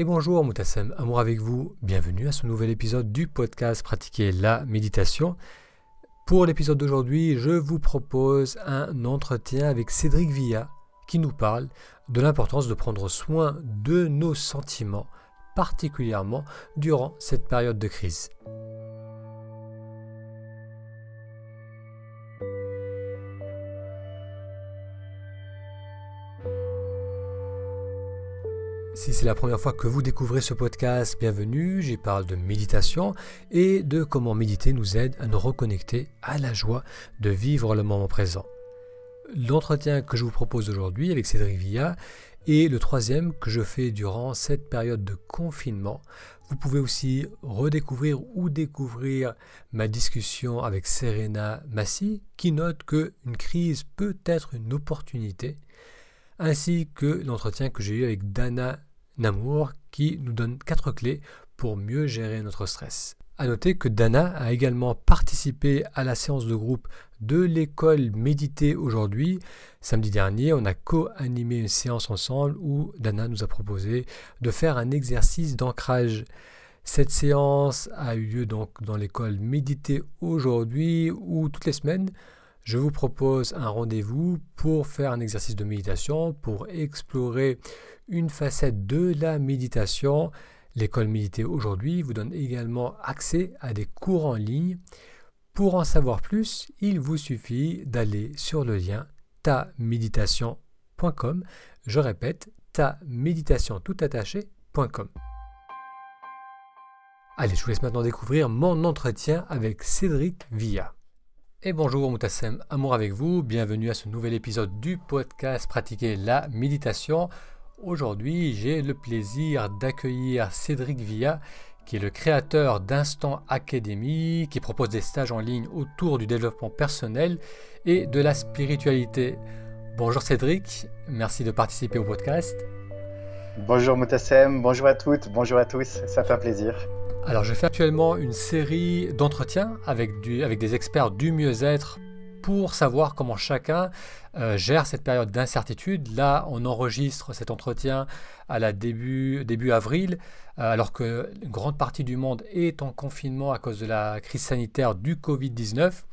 Et bonjour Moutassem, amour avec vous, bienvenue à ce nouvel épisode du podcast Pratiquer la méditation. Pour l'épisode d'aujourd'hui, je vous propose un entretien avec Cédric Villa qui nous parle de l'importance de prendre soin de nos sentiments, particulièrement durant cette période de crise. Si c'est la première fois que vous découvrez ce podcast, bienvenue. J'y parle de méditation et de comment méditer nous aide à nous reconnecter à la joie de vivre le moment présent. L'entretien que je vous propose aujourd'hui avec Cédric Villa est le troisième que je fais durant cette période de confinement. Vous pouvez aussi redécouvrir ou découvrir ma discussion avec Serena Massi qui note qu'une crise peut être une opportunité ainsi que l'entretien que j'ai eu avec Dana Namour qui nous donne quatre clés pour mieux gérer notre stress. A noter que Dana a également participé à la séance de groupe de l'école Méditer aujourd'hui. Samedi dernier, on a co-animé une séance ensemble où Dana nous a proposé de faire un exercice d'ancrage. Cette séance a eu lieu donc dans l'école Méditer aujourd'hui ou toutes les semaines. Je vous propose un rendez-vous pour faire un exercice de méditation, pour explorer une facette de la méditation. L'école Méditer aujourd'hui vous donne également accès à des cours en ligne. Pour en savoir plus, il vous suffit d'aller sur le lien taméditation.com. Je répète, taméditation.com. Allez, je vous laisse maintenant découvrir mon entretien avec Cédric Villa. Et bonjour Moutassem, amour avec vous, bienvenue à ce nouvel épisode du podcast Pratiquer la méditation. Aujourd'hui, j'ai le plaisir d'accueillir Cédric Villa, qui est le créateur d'Instant Academy, qui propose des stages en ligne autour du développement personnel et de la spiritualité. Bonjour Cédric, merci de participer au podcast. Bonjour Moutassem, bonjour à toutes, bonjour à tous, ça fait un plaisir. Alors je fais actuellement une série d'entretiens avec, avec des experts du mieux-être pour savoir comment chacun euh, gère cette période d'incertitude. Là, on enregistre cet entretien à la début, début avril, euh, alors que une grande partie du monde est en confinement à cause de la crise sanitaire du Covid-19.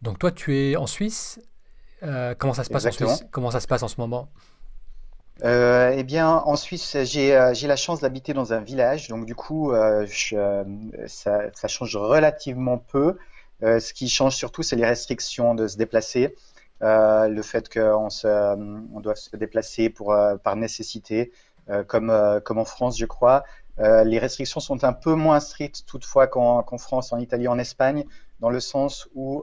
Donc toi, tu es en Suisse. Euh, comment ça se passe en Suisse? Comment ça se passe en ce moment? Eh bien, en Suisse, j'ai la chance d'habiter dans un village, donc du coup, ça, ça, change relativement peu. Euh, ce qui change surtout, c'est les restrictions de se déplacer. Euh, le fait qu'on on doit se déplacer pour, euh, par nécessité, comme, comme en France, je crois. les restrictions sont un peu moins strictes toutefois qu'en France, en Italie, en Espagne, dans le sens où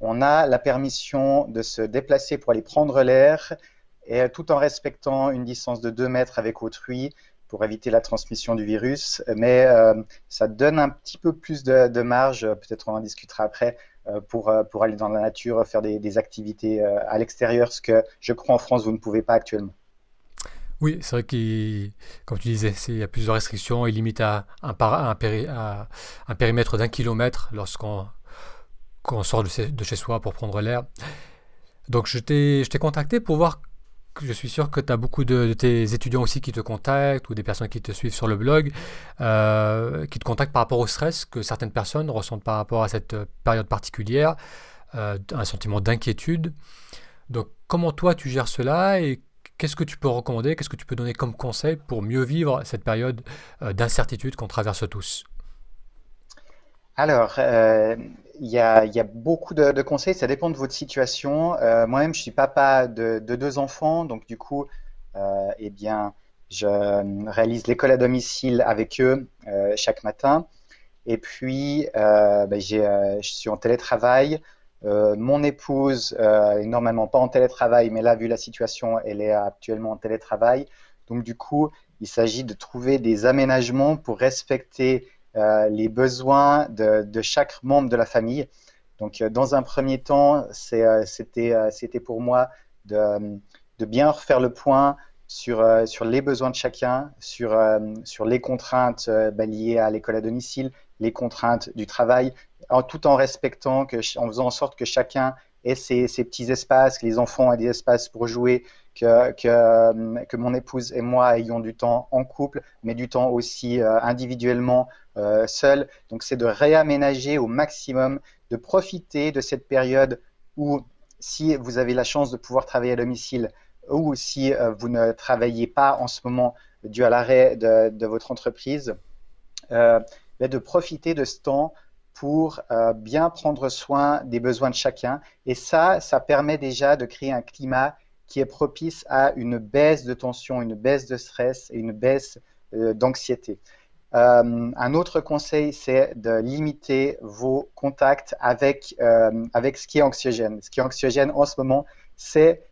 on a la permission de se déplacer pour aller prendre l'air, et tout en respectant une distance de 2 mètres avec autrui, pour éviter la transmission du virus, mais euh, ça donne un petit peu plus de, marge, peut-être on en discutera après, euh, pour, euh, pour aller dans la nature, faire des, activités à l'extérieur, ce que je crois en France, vous ne pouvez pas actuellement. Oui, c'est vrai que, comme tu disais, il y a plusieurs restrictions. Il limite à un, périmètre d'un kilomètre lorsqu'on sort de, de, chez soi pour prendre l'air. Donc je t'ai contacté pour voir je suis sûr que tu as beaucoup de, tes étudiants aussi qui te contactent ou des personnes qui te suivent sur le blog, euh, qui te contactent par rapport au stress que certaines personnes ressentent par rapport à cette période particulière, euh, un sentiment d'inquiétude. Donc comment toi tu gères cela et qu'est-ce que tu peux recommander, qu'est-ce que tu peux donner comme conseil pour mieux vivre cette période euh, d'incertitude qu'on traverse tous? Alors, il y, a, beaucoup de, conseils, ça dépend de votre situation. Euh, moi-même, je suis papa de, deux enfants, donc du coup, euh, eh bien, je réalise l'école à domicile avec eux euh, chaque matin. Et puis, ben, je suis en télétravail. mon épouse est normalement pas en télétravail, mais là, vu la situation, elle est actuellement en télétravail. Donc, du coup, il s'agit de trouver des aménagements pour respecter euh, les besoins de, chaque membre de la famille. Donc, euh, dans un premier temps, euh, c'était pour moi de, bien refaire le point sur, les besoins de chacun, sur, les contraintes bah, liées à l'école à domicile, les contraintes du travail, tout en respectant, en faisant en sorte que chacun et ces, petits espaces, que les enfants aient des espaces pour jouer, que, que, mon épouse et moi ayons du temps en couple, mais du temps aussi euh, individuellement, euh, seul. Donc c'est de réaménager au maximum, de profiter de cette période où si vous avez la chance de pouvoir travailler à domicile ou si euh, vous ne travaillez pas en ce moment dû à l'arrêt de, votre entreprise, euh, de profiter de ce temps pour euh, bien prendre soin des besoins de chacun. Et ça, ça permet déjà de créer un climat qui est propice à une baisse de tension, une baisse de stress et une baisse euh, d'anxiété. Euh, un autre conseil, c'est de limiter vos contacts avec, avec ce qui est anxiogène. Ce qui est anxiogène en ce moment, c'est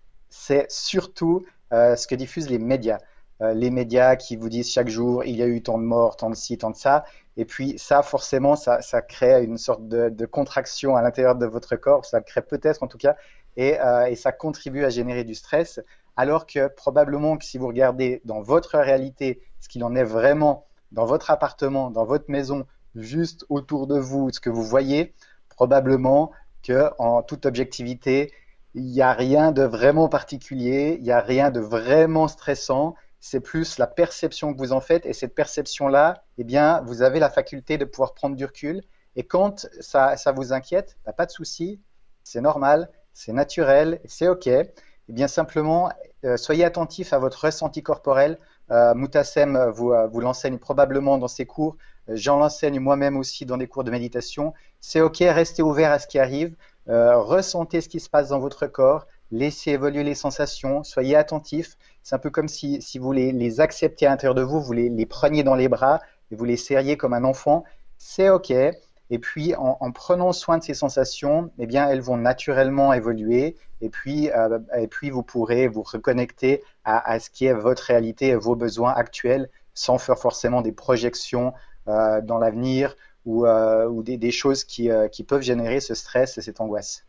surtout ce que diffusent les médias. Les médias qui vous disent chaque jour, il y a eu tant de morts, tant de ci, tant de ça. Et puis ça, forcément, ça, crée une sorte de, contraction à l'intérieur de votre corps, ça crée peut-être en tout cas, euh, et, ça contribue à générer du stress, alors que probablement que si vous regardez dans votre réalité ce qu'il en est vraiment dans votre appartement, dans votre maison, juste autour de vous, ce que vous voyez, probablement que en toute objectivité, il n'y a rien de vraiment particulier, il n'y a rien de vraiment stressant, c'est plus la perception que vous en faites. Et cette perception-là, eh bien, vous avez la faculté de pouvoir prendre du recul. Et quand ça, vous inquiète, bah, pas de souci, c'est normal, c'est naturel, c'est OK. Eh bien, simplement, euh, soyez attentif à votre ressenti corporel. Euh, Moutassem vous, euh, vous l'enseigne probablement dans ses cours. J'en l'enseigne moi-même aussi dans des cours de méditation. C'est OK, restez ouvert à ce qui arrive. ressentez ce qui se passe dans votre corps. Laissez évoluer les sensations. Soyez attentif. C'est un peu comme si, vous les, les acceptiez à l'intérieur de vous, vous les, preniez dans les bras et vous les serriez comme un enfant. C'est OK. Et puis, en, en, prenant soin de ces sensations, eh bien, elles vont naturellement évoluer. Et puis, euh, et vous pourrez vous reconnecter à, ce qui est votre réalité et vos besoins actuels sans faire forcément des projections euh, dans l'avenir ou, euh, des, choses qui peuvent générer ce stress et cette angoisse.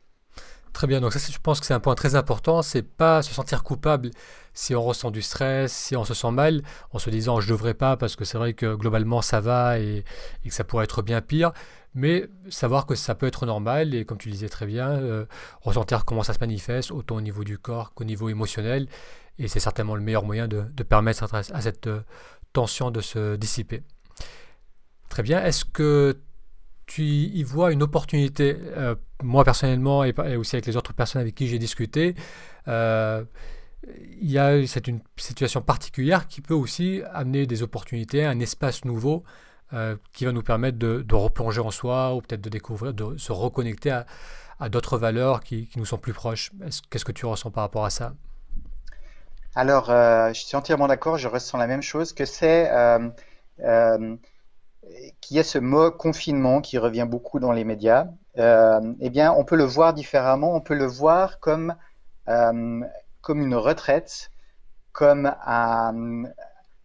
Très bien, donc ça je pense que c'est un point très important, c'est pas se sentir coupable si on ressent du stress, si on se sent mal, en se disant je devrais pas parce que c'est vrai que globalement ça va et, que ça pourrait être bien pire, mais savoir que ça peut être normal et comme tu disais très bien, euh, ressentir comment ça se manifeste, autant au niveau du corps qu'au niveau émotionnel, et c'est certainement le meilleur moyen de, permettre à, cette euh, tension de se dissiper. Très bien, est-ce que tu y vois une opportunité, euh, moi personnellement et, aussi avec les autres personnes avec qui j'ai discuté, euh, il y a c'est une situation particulière qui peut aussi amener des opportunités, un espace nouveau euh, qui va nous permettre de, replonger en soi ou peut-être de découvrir, de se reconnecter à, d'autres valeurs qui, qui, nous sont plus proches. Qu'est-ce que tu ressens par rapport à ça? Alors, je suis entièrement d'accord, je ressens la même chose, que c'est qu'il y a ce mot confinement qui revient beaucoup dans les médias, euh, eh bien, on peut le voir différemment. On peut le voir comme, euh, comme une retraite, comme un,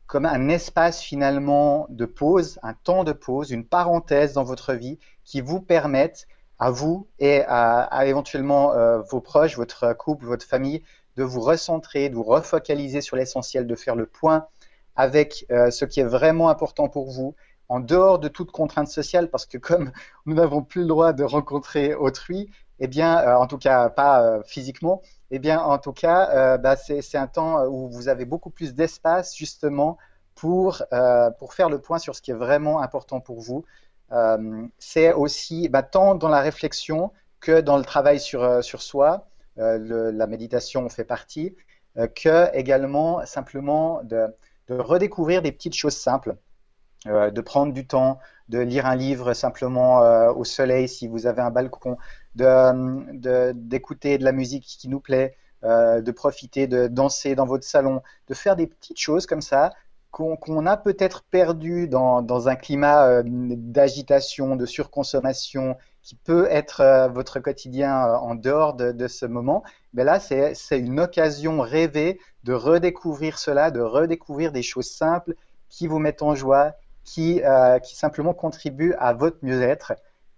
comme un espace finalement de pause, un temps de pause, une parenthèse dans votre vie qui vous permette à vous et à, éventuellement euh, vos proches, votre couple, votre famille, de vous recentrer, de vous refocaliser sur l'essentiel, de faire le point avec ce qui est vraiment important pour vous en dehors de toute contrainte sociale, parce que comme nous n'avons plus le droit de rencontrer autrui, eh bien, euh, en tout cas pas euh, physiquement, eh bien, en tout cas, euh, c'est un temps où vous avez beaucoup plus d'espace justement pour, pour faire le point sur ce qui est vraiment important pour vous. c'est aussi bah, tant dans la réflexion que dans le travail sur, sur soi, la méditation fait partie, que également simplement de redécouvrir des petites choses simples. Euh, de prendre du temps, de lire un livre simplement euh, au soleil si vous avez un balcon, d'écouter de, la musique qui nous plaît, euh, de profiter de danser dans votre salon, de faire des petites choses comme ça qu'on a peut-être perdu dans, un climat d'agitation, de surconsommation qui peut être votre quotidien en dehors de, de ce moment. Mais là, c'est une occasion rêvée de redécouvrir cela, de redécouvrir des choses simples qui vous mettent en joie, qui, euh, qui simplement contribue à votre mieux-être.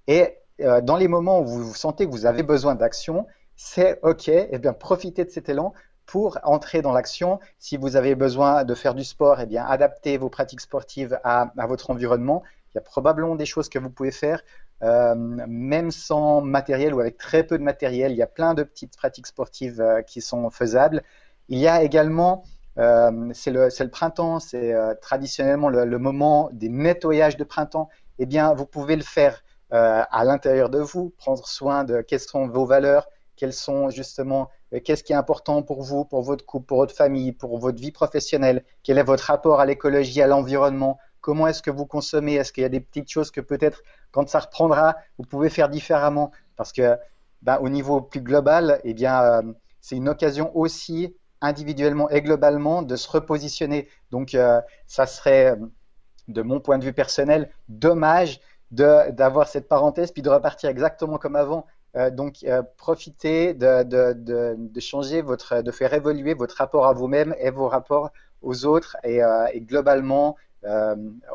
Et euh, dans les moments où vous sentez que vous avez besoin d'action, c'est OK, et eh bien profitez de cet élan pour entrer dans l'action. Si vous avez besoin de faire du sport, et eh bien adaptez vos pratiques sportives à, à, votre environnement. Il y a probablement des choses que vous pouvez faire. même sans matériel ou avec très peu de matériel. Il y a plein de petites pratiques sportives qui sont faisables. Il y a également euh, c'est le, le, printemps, c'est euh, traditionnellement le, le, moment des nettoyages de printemps. Eh bien, vous pouvez le faire euh, à l'intérieur de vous, prendre soin de quelles sont vos valeurs, quelles sont justement, qu'est-ce qui est important pour vous, pour votre couple, pour votre famille, pour votre vie professionnelle, quel est votre rapport à l'écologie, à l'environnement, comment est-ce que vous consommez, est-ce qu'il y a des petites choses que peut-être quand ça reprendra, vous pouvez faire différemment, parce que ben, au niveau plus global, eh bien, c'est une occasion aussi individuellement et globalement de se repositionner. Donc, euh, ça serait, de mon point de vue personnel, dommage d'avoir cette parenthèse puis de repartir exactement comme avant. Euh, donc, euh, profitez de, de, changer votre, de faire évoluer votre rapport à vous-même et vos rapports aux autres et, et globalement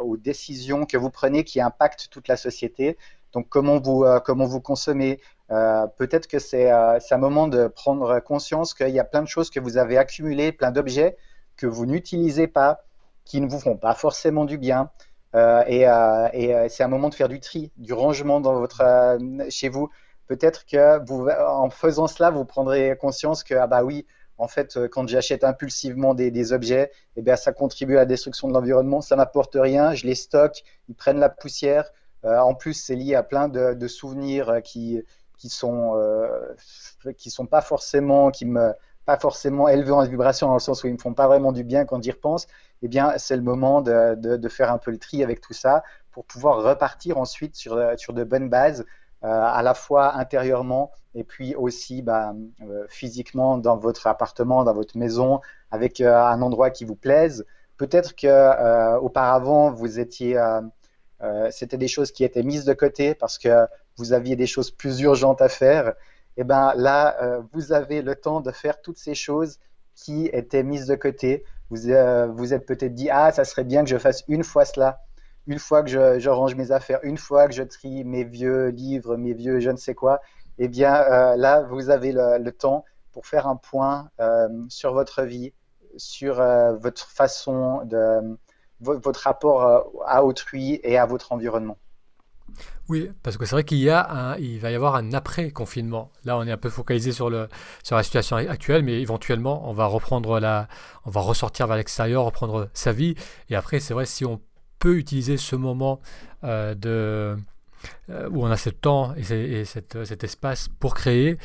aux décisions que vous prenez qui impactent toute la société. Donc, comment vous, comment vous consommez, euh, peut-être que euh, c'est un moment de prendre conscience qu'il y a plein de choses que vous avez accumulées, plein d'objets que vous n'utilisez pas, qui ne vous font pas forcément du bien. Euh, et, c'est un moment de faire du tri, du rangement dans votre, chez vous. Peut-être que en faisant cela, vous prendrez conscience que, ah bah oui, en fait, quand j'achète impulsivement des, objets, eh bien, ça contribue à la destruction de l'environnement, ça m'apporte rien, je les stocke, ils prennent la poussière. en plus, c'est lié à plein de souvenirs qui, qui sont euh, qui sont pas forcément qui me pas forcément élevés en vibration dans le sens où ils me font pas vraiment du bien quand j'y repense, eh bien c'est le moment de, de, faire un peu le tri avec tout ça pour pouvoir repartir ensuite sur, sur de bonnes bases, euh, à la fois intérieurement et puis aussi bah, euh, physiquement dans votre appartement, dans votre maison, avec un endroit qui vous plaise. Peut-être que auparavant vous étiez c'était des choses qui étaient mises de côté parce que vous aviez des choses plus urgentes à faire, et eh ben là, euh, vous avez le temps de faire toutes ces choses qui étaient mises de côté. Vous euh, vous êtes peut-être dit ah ça serait bien que je fasse une fois cela, une fois que je, range mes affaires, une fois que je trie mes vieux livres, mes vieux je ne sais quoi. Eh bien euh, là, vous avez le, temps pour faire un point sur votre vie, sur votre façon de votre rapport à autrui et à votre environnement. Oui, parce que c'est vrai qu'il y a un, il va y avoir un après-confinement. Là, on est un peu focalisé sur, le, sur la situation actuelle, mais éventuellement, on va reprendre la, on va ressortir vers l'extérieur, reprendre sa vie. Et après, c'est vrai, si on peut utiliser ce moment euh, de, euh, où on a ce temps et, cet espace pour créer,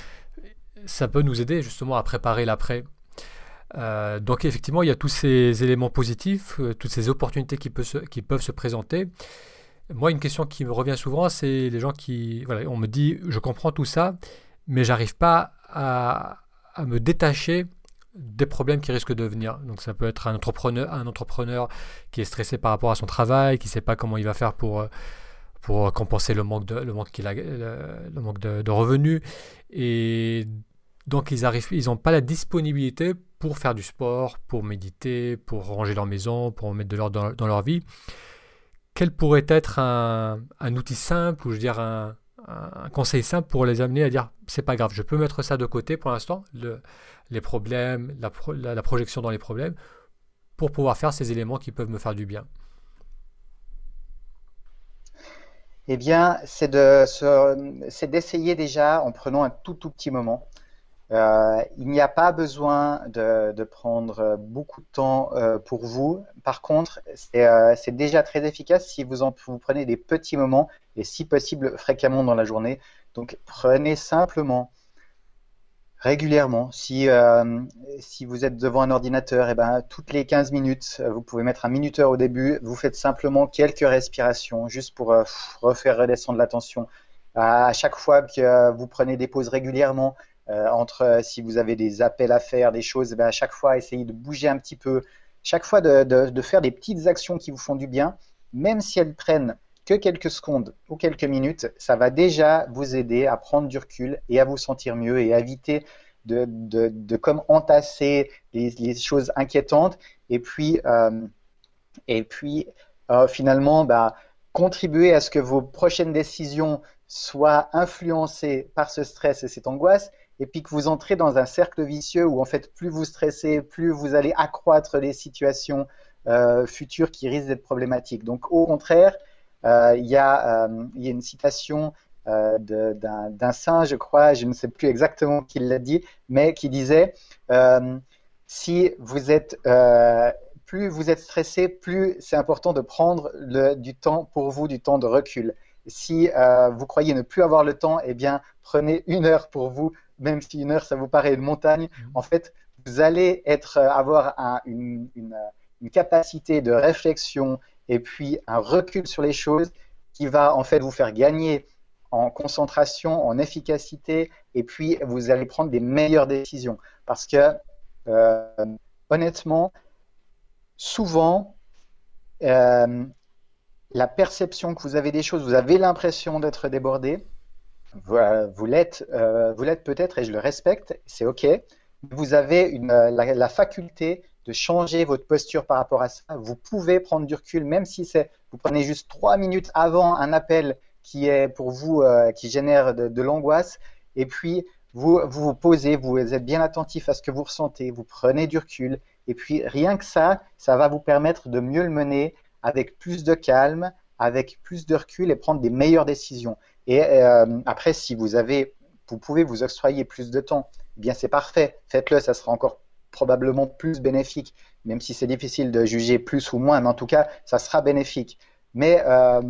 ça peut nous aider justement à préparer l'après. Euh, donc effectivement, il y a tous ces éléments positifs, toutes ces opportunités qui, qui peuvent se présenter. Moi, une question qui me revient souvent, c'est les gens qui. Voilà, on me dit, je comprends tout ça, mais j'arrive pas à, me détacher des problèmes qui risquent de venir. Donc ça peut être un entrepreneur, un entrepreneur qui est stressé par rapport à son travail, qui ne sait pas comment il va faire pour, pour compenser le manque de, le manque qu'il a, le, manque de, revenus. Et donc ils n'ont ils pas la disponibilité pour faire du sport, pour méditer, pour ranger leur maison, pour mettre de l'ordre dans, dans, leur vie quel pourrait être un, outil simple ou je veux dire un, conseil simple pour les amener à dire c'est pas grave, je peux mettre ça de côté pour l'instant, les problèmes, la, projection dans les problèmes, pour pouvoir faire ces éléments qui peuvent me faire du bien. Eh bien, c'est d'essayer déjà en prenant un tout tout petit moment euh, il n'y a pas besoin de, prendre beaucoup de temps euh, pour vous. Par contre, euh, c'est déjà très efficace si vous, en, vous prenez des petits moments et si possible fréquemment dans la journée. Donc prenez simplement régulièrement. Si, vous êtes devant un ordinateur, et eh ben, toutes les 15 minutes, vous pouvez mettre un minuteur au début, vous faites simplement quelques respirations juste pour refaire redescendre la tension. À chaque fois que vous prenez des pauses régulièrement, euh, entre euh, si vous avez des appels à faire, des choses, eh ben, à chaque fois, essayez de bouger un petit peu, chaque fois de, faire des petites actions qui vous font du bien, même si elles prennent que quelques secondes ou quelques minutes, ça va déjà vous aider à prendre du recul et à vous sentir mieux et à éviter de, comme entasser les, choses inquiétantes. Et puis, euh, et puis euh, finalement bah, contribuer à ce que vos prochaines décisions soient influencées par ce stress et cette angoisse et puis que vous entrez dans un cercle vicieux où en fait plus vous stressez, plus vous allez accroître les situations euh, futures qui risquent d'être problématiques. Donc au contraire, il, y a, il y a une citation d'un saint, je crois, je ne sais plus exactement qui l'a dit, mais qui disait si vous êtes plus vous êtes stressé, plus c'est important de prendre du temps pour vous, du temps de recul. Si euh, vous croyez ne plus avoir le temps, eh bien, prenez une heure pour vous, même si une heure, ça vous paraît une montagne. Mhm. En fait, vous allez être, euh, avoir une, une, une, capacité de réflexion et puis un recul sur les choses qui va en fait vous faire gagner en concentration, en efficacité, et puis vous allez prendre des meilleures décisions. Parce que, euh, honnêtement, souvent, euh, la perception que vous avez des choses, vous avez l'impression d'être débordé. Vous, euh, vous l'êtes peut-être et je le respecte, c'est OK. Vous avez une, la, faculté de changer votre posture par rapport à ça. Vous pouvez prendre du recul, même si c'est, vous prenez juste trois minutes avant un appel qui est pour vous, euh, qui génère de, de l'angoisse, et puis vous, vous vous posez, vous êtes bien attentif à ce que vous ressentez, vous prenez du recul, et puis rien que ça, ça va vous permettre de mieux le mener avec plus de calme, avec plus de recul et prendre des meilleures décisions. Et euh, après, si vous avez, vous pouvez vous octroyer plus de temps, eh bien c'est parfait. Faites-le, ça sera encore probablement plus bénéfique, même si c'est difficile de juger plus ou moins, mais en tout cas, ça sera bénéfique. Mais euh,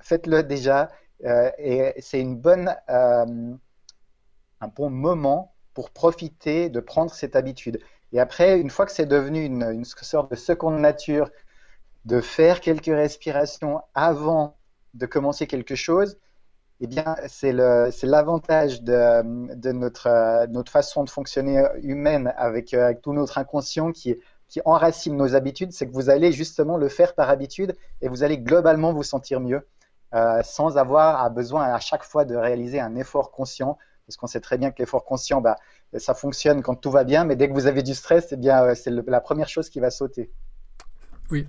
faites-le déjà, euh, et c'est une bonne, un bon moment pour profiter de prendre cette habitude. Et après, une fois que c'est devenu une, sorte de seconde nature, de faire quelques respirations avant de commencer quelque chose, eh bien, c'est l'avantage de, de notre, notre, façon de fonctionner humaine avec, euh, avec tout notre inconscient qui, qui enracine nos habitudes, c'est que vous allez justement le faire par habitude et vous allez globalement vous sentir mieux euh, sans avoir besoin à chaque fois de réaliser un effort conscient parce qu'on sait très bien que l'effort conscient, bah, ça fonctionne quand tout va bien, mais dès que vous avez du stress, eh euh, c'est la première chose qui va sauter. Oui.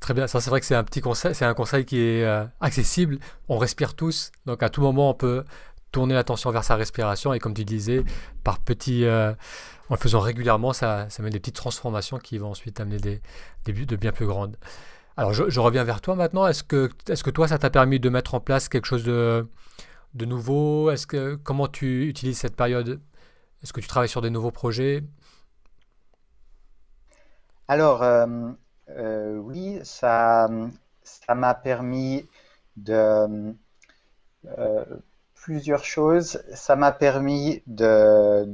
Très bien, ça c'est vrai que c'est un petit conseil, c'est un conseil qui est euh, accessible. On respire tous, donc à tout moment on peut tourner l'attention vers sa respiration et comme tu disais, par petits, euh, en le faisant régulièrement, ça, ça met des petites transformations qui vont ensuite amener des, buts de bien plus grandes. Alors je, reviens vers toi maintenant. Est-ce que, toi ça t'a permis de mettre en place quelque chose de, de nouveau? Est-ce que comment tu utilises cette période? Est-ce que tu travailles sur des nouveaux projets? Alors euh, euh, oui, ça ça m'a permis de euh, plusieurs choses. Ça m'a permis de,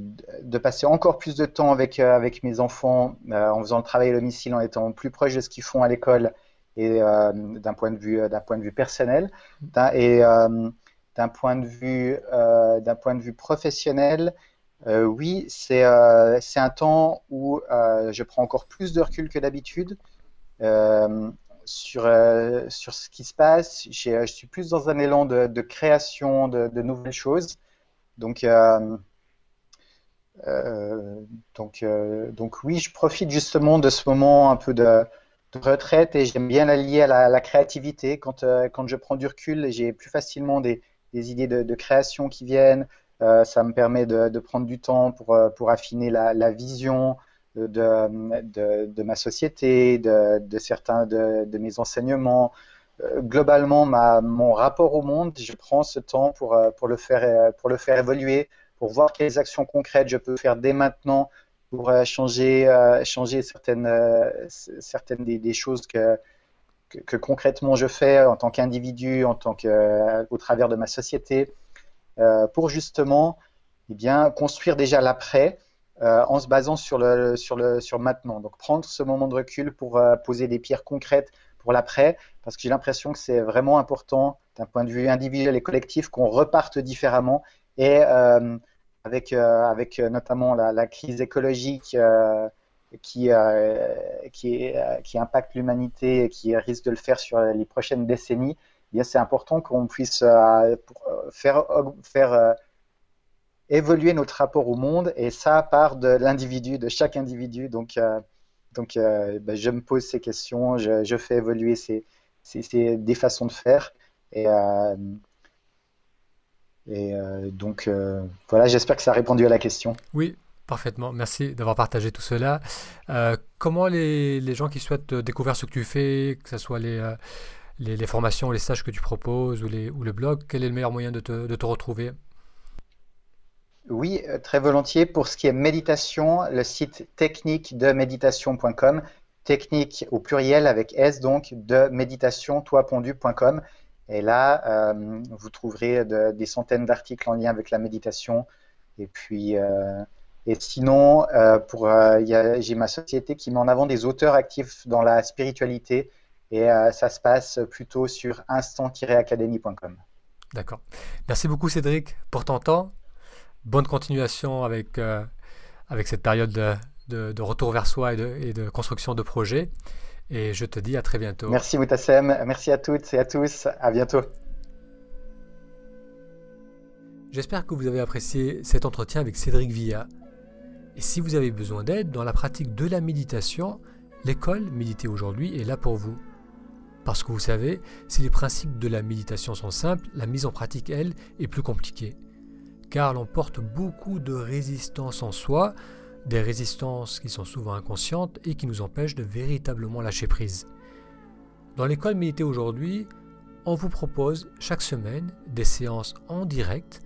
de, passer encore plus de temps avec, avec mes enfants en faisant le travail à domicile, en étant plus proche de ce qu'ils font à l'école et d'un point de vue d'un point de vue personnel. Et d'un point de vue euh, d'un point de vue professionnel, euh, oui, c'est euh, c'est un temps où je prends encore plus de recul que d'habitude sur sur ce qui se passe. Je suis plus dans un élan de, création de, nouvelles choses. Donc donc, donc oui, je profite justement de ce moment un peu de, retraite et j'aime bien l'allier à la, créativité. Quand, quand je prends du recul, j'ai plus facilement des, des idées de, création qui viennent. Euh, ça me permet de, prendre du temps pour, euh, pour affiner la, vision de, de, ma société, de, certains de, mes enseignements. Euh, globalement, ma, mon rapport au monde, je prends ce temps pour, pour, le faire, pour le faire évoluer, pour voir quelles actions concrètes je peux faire dès maintenant pour changer, changer certaines, certaines des, des choses que, que, concrètement je fais en tant qu'individu, en tant que, euh, au travers de ma société, euh, pour justement eh bien, construire déjà l'après euh, en se basant sur le, sur, le, sur maintenant. Donc prendre ce moment de recul pour poser des pierres concrètes pour l'après, parce que j'ai l'impression que c'est vraiment important d'un point de vue individuel et collectif qu'on reparte différemment et avec, avec notamment la, crise écologique qui, euh, qui, euh, impacte l'humanité et qui risque de le faire sur les prochaines décennies, eh c'est important qu'on puisse euh, faire, faire évoluer notre rapport au monde et ça part de l'individu, de chaque individu. Donc, donc ben, je me pose ces questions, je, fais évoluer ces, ces, des façons de faire. Et, et donc voilà, j'espère que ça a répondu à la question. Oui, Parfaitement, merci d'avoir partagé tout cela. Euh, comment les, les, gens qui souhaitent découvrir ce que tu fais, que ce soit les, euh, les, formations, les stages que tu proposes ou, les, ou le blog, quel est le meilleur moyen de te, de te retrouver? Oui, euh, très volontiers. Pour ce qui est méditation, le site technique de méditation.com, technique au pluriel avec S donc, de méditation toipondu.com. Et là, euh, vous trouverez des centaines d'articles en lien avec la méditation. Et puis, euh, et sinon, pour, j'ai ma société qui met en avant des auteurs actifs dans la spiritualité. Et ça se passe plutôt sur instant-académie.com. D'accord. Merci beaucoup Cédric pour ton temps. Bonne continuation avec, avec cette période de, de, retour vers soi et de, et de construction de projets. Et je te dis à très bientôt. Merci Moutassem, merci à toutes et à tous, à bientôt. J'espère que vous avez apprécié cet entretien avec Cédric Villa. Et si vous avez besoin d'aide dans la pratique de la méditation, l'école Méditer aujourd'hui est là pour vous. Parce que vous savez, si les principes de la méditation sont simples, la mise en pratique, elle, est plus compliquée. Car l'on porte beaucoup de résistance en soi, des résistances qui sont souvent inconscientes et qui nous empêchent de véritablement lâcher prise. Dans l'école Méditer aujourd'hui, on vous propose chaque semaine des séances en direct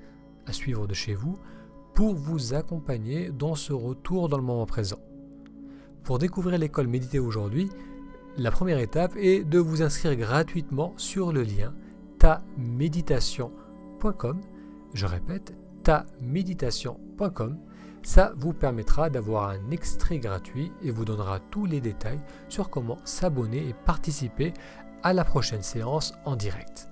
à suivre de chez vous pour vous accompagner dans ce retour dans le moment présent. Pour découvrir l'école Méditer aujourd'hui, la première étape est de vous inscrire gratuitement sur le lien taméditation.com. Je répète, taméditation.com ça vous permettra d'avoir un extrait gratuit et vous donnera tous les détails sur comment s'abonner et participer à la prochaine séance en direct.